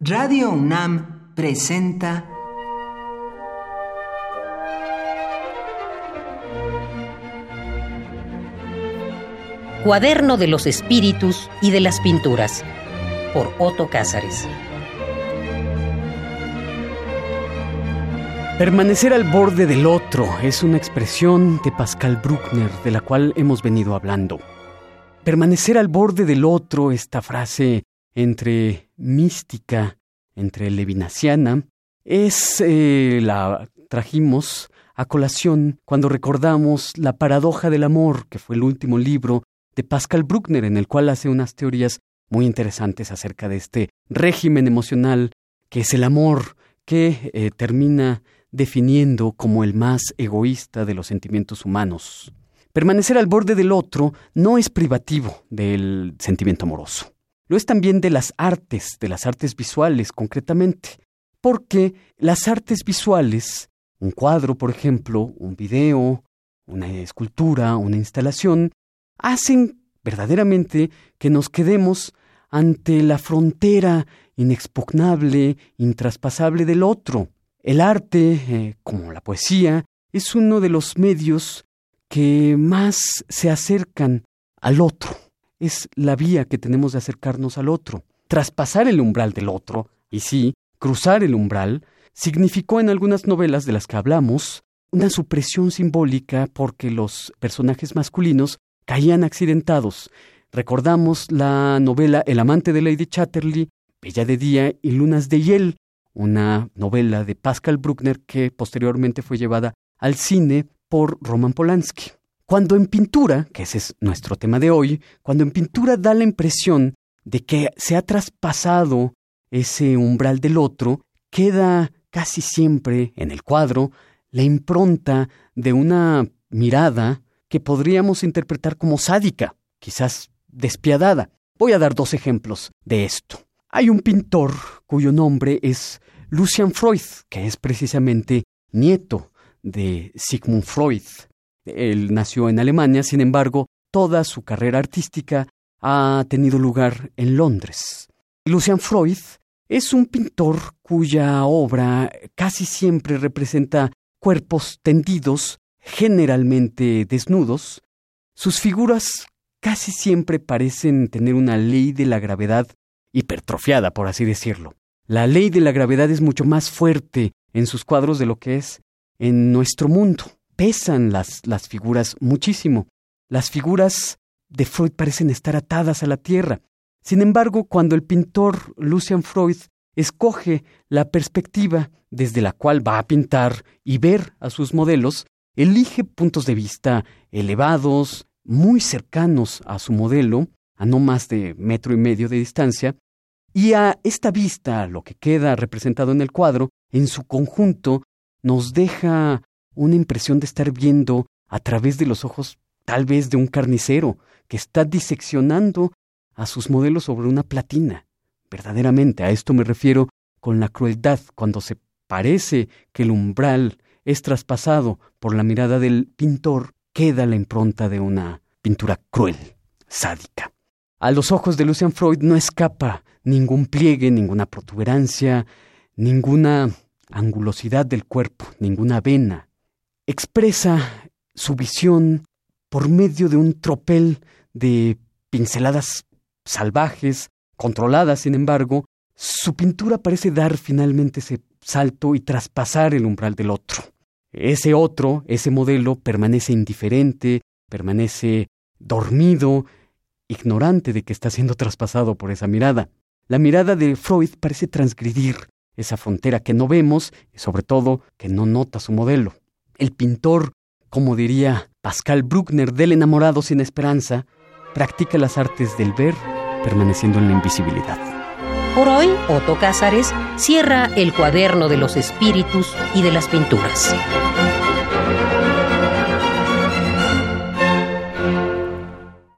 Radio UNAM presenta Cuaderno de los Espíritus y de las Pinturas por Otto Cázares. Permanecer al borde del otro es una expresión de Pascal Bruckner de la cual hemos venido hablando. Permanecer al borde del otro, esta frase entre mística, entre levinaciana, es eh, la trajimos a colación cuando recordamos La paradoja del amor, que fue el último libro de Pascal Bruckner, en el cual hace unas teorías muy interesantes acerca de este régimen emocional que es el amor, que eh, termina definiendo como el más egoísta de los sentimientos humanos. Permanecer al borde del otro no es privativo del sentimiento amoroso. Lo es también de las artes, de las artes visuales concretamente, porque las artes visuales, un cuadro, por ejemplo, un video, una escultura, una instalación, hacen verdaderamente que nos quedemos ante la frontera inexpugnable, intraspasable del otro, el arte, eh, como la poesía, es uno de los medios que más se acercan al otro. Es la vía que tenemos de acercarnos al otro. Traspasar el umbral del otro, y sí, cruzar el umbral, significó en algunas novelas de las que hablamos una supresión simbólica porque los personajes masculinos caían accidentados. Recordamos la novela El amante de Lady Chatterley, Bella de día y Lunas de hiel, una novela de Pascal Bruckner que posteriormente fue llevada al cine por Roman Polanski. Cuando en pintura, que ese es nuestro tema de hoy, cuando en pintura da la impresión de que se ha traspasado ese umbral del otro, queda casi siempre en el cuadro la impronta de una mirada que podríamos interpretar como sádica, quizás despiadada. Voy a dar dos ejemplos de esto. Hay un pintor cuyo nombre es Lucian Freud, que es precisamente nieto de Sigmund Freud. Él nació en Alemania, sin embargo, toda su carrera artística ha tenido lugar en Londres. Lucian Freud es un pintor cuya obra casi siempre representa cuerpos tendidos, generalmente desnudos. Sus figuras casi siempre parecen tener una ley de la gravedad hipertrofiada, por así decirlo. La ley de la gravedad es mucho más fuerte en sus cuadros de lo que es en nuestro mundo. Pesan las, las figuras muchísimo. Las figuras de Freud parecen estar atadas a la tierra. Sin embargo, cuando el pintor Lucian Freud escoge la perspectiva desde la cual va a pintar y ver a sus modelos, elige puntos de vista elevados, muy cercanos a su modelo, a no más de metro y medio de distancia, y a esta vista, lo que queda representado en el cuadro, en su conjunto, nos deja una impresión de estar viendo a través de los ojos tal vez de un carnicero que está diseccionando a sus modelos sobre una platina. Verdaderamente, a esto me refiero con la crueldad, cuando se parece que el umbral es traspasado por la mirada del pintor, queda la impronta de una pintura cruel, sádica. A los ojos de Lucian Freud no escapa ningún pliegue, ninguna protuberancia, ninguna angulosidad del cuerpo, ninguna vena. Expresa su visión por medio de un tropel de pinceladas salvajes, controladas, sin embargo, su pintura parece dar finalmente ese salto y traspasar el umbral del otro. Ese otro, ese modelo, permanece indiferente, permanece dormido, ignorante de que está siendo traspasado por esa mirada. La mirada de Freud parece transgredir esa frontera que no vemos y sobre todo que no nota su modelo. El pintor, como diría Pascal Bruckner del enamorado sin esperanza, practica las artes del ver permaneciendo en la invisibilidad. Por hoy, Otto Cázares cierra el cuaderno de los espíritus y de las pinturas.